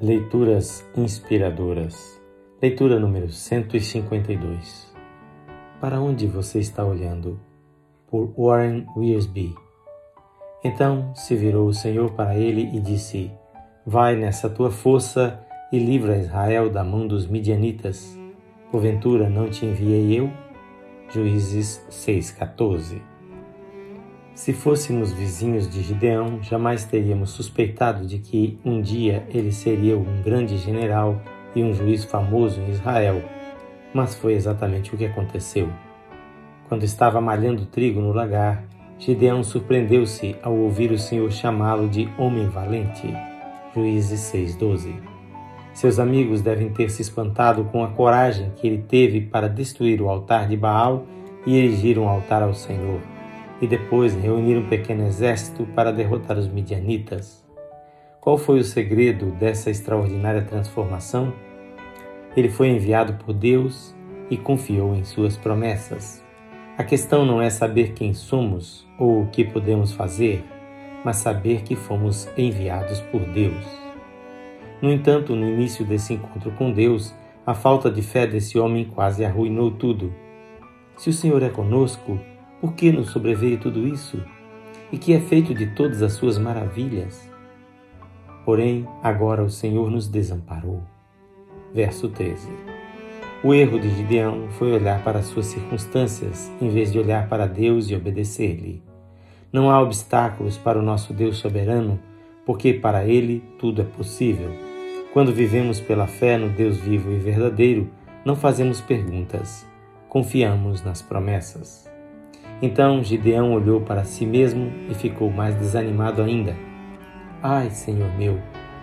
Leituras inspiradoras. Leitura número 152. Para onde você está olhando? Por Warren Wiersbe. Então se virou o Senhor para ele e disse: Vai nessa tua força e livra Israel da mão dos midianitas. Porventura não te enviei eu? Juízes 6:14. Se fôssemos vizinhos de Gideão, jamais teríamos suspeitado de que um dia ele seria um grande general e um juiz famoso em Israel. Mas foi exatamente o que aconteceu. Quando estava malhando trigo no lagar, Gideão surpreendeu-se ao ouvir o Senhor chamá-lo de homem valente. Juízes 6:12. Seus amigos devem ter se espantado com a coragem que ele teve para destruir o altar de Baal e erigir um altar ao Senhor e depois reunir um pequeno exército para derrotar os midianitas. Qual foi o segredo dessa extraordinária transformação? Ele foi enviado por Deus e confiou em suas promessas. A questão não é saber quem somos ou o que podemos fazer, mas saber que fomos enviados por Deus. No entanto, no início desse encontro com Deus, a falta de fé desse homem quase arruinou tudo. Se o Senhor é conosco, por que nos sobreveio tudo isso? E que é feito de todas as suas maravilhas? Porém, agora o Senhor nos desamparou. Verso 13. O erro de Gideão foi olhar para as suas circunstâncias em vez de olhar para Deus e obedecer-lhe. Não há obstáculos para o nosso Deus soberano, porque para ele tudo é possível. Quando vivemos pela fé no Deus vivo e verdadeiro, não fazemos perguntas, confiamos nas promessas. Então Gideão olhou para si mesmo e ficou mais desanimado ainda. Ai, Senhor meu,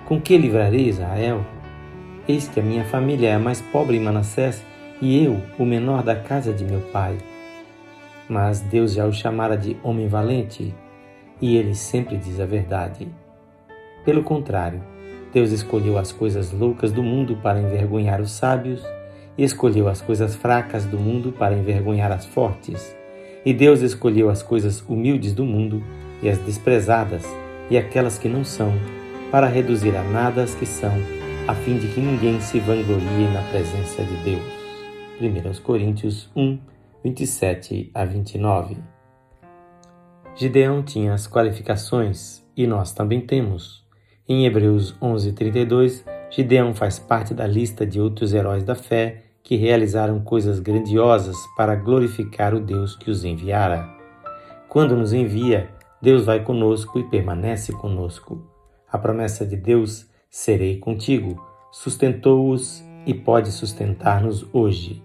com que livrarei Israel? Eis que a minha família é a mais pobre em Manassés e eu, o menor da casa de meu pai. Mas Deus já o chamara de homem valente e ele sempre diz a verdade. Pelo contrário, Deus escolheu as coisas loucas do mundo para envergonhar os sábios e escolheu as coisas fracas do mundo para envergonhar as fortes. E Deus escolheu as coisas humildes do mundo e as desprezadas e aquelas que não são, para reduzir a nada as que são, a fim de que ninguém se vanglorie na presença de Deus. 1 Coríntios 1, 27 a 29. Gideão tinha as qualificações e nós também temos. Em Hebreus 11:32, Gideão faz parte da lista de outros heróis da fé que realizaram coisas grandiosas para glorificar o Deus que os enviara. Quando nos envia, Deus vai conosco e permanece conosco. A promessa de Deus, serei contigo, sustentou-os e pode sustentar-nos hoje.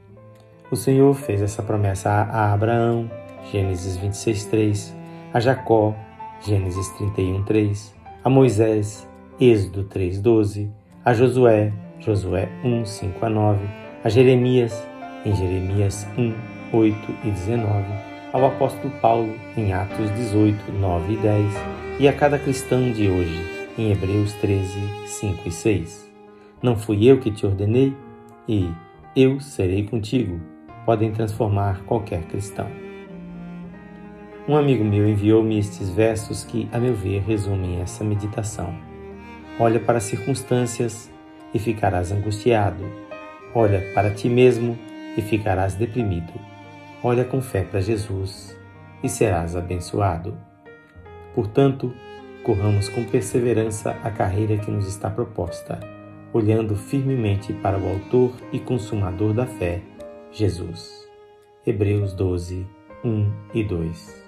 O Senhor fez essa promessa a Abraão, Gênesis 26:3, a Jacó, Gênesis 31:3, a Moisés, Êxodo 3:12, a Josué, Josué 1, 5 a 9, a Jeremias, em Jeremias 1, 8 e 19, ao apóstolo Paulo, em Atos 18, 9 e 10, e a cada cristão de hoje, em Hebreus 13, 5 e 6. Não fui eu que te ordenei? E eu serei contigo. Podem transformar qualquer cristão. Um amigo meu enviou-me estes versos que, a meu ver, resumem essa meditação. Olha para as circunstâncias e ficarás angustiado Olha para ti mesmo e ficarás deprimido. Olha com fé para Jesus e serás abençoado. Portanto, corramos com perseverança a carreira que nos está proposta, olhando firmemente para o Autor e Consumador da fé, Jesus. Hebreus 12, 1 e 2.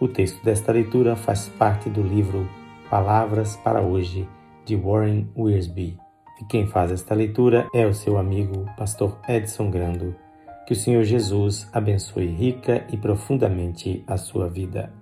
O texto desta leitura faz parte do livro Palavras para Hoje, de Warren Wiersbe. E quem faz esta leitura é o seu amigo, pastor Edson Grando. Que o Senhor Jesus abençoe rica e profundamente a sua vida.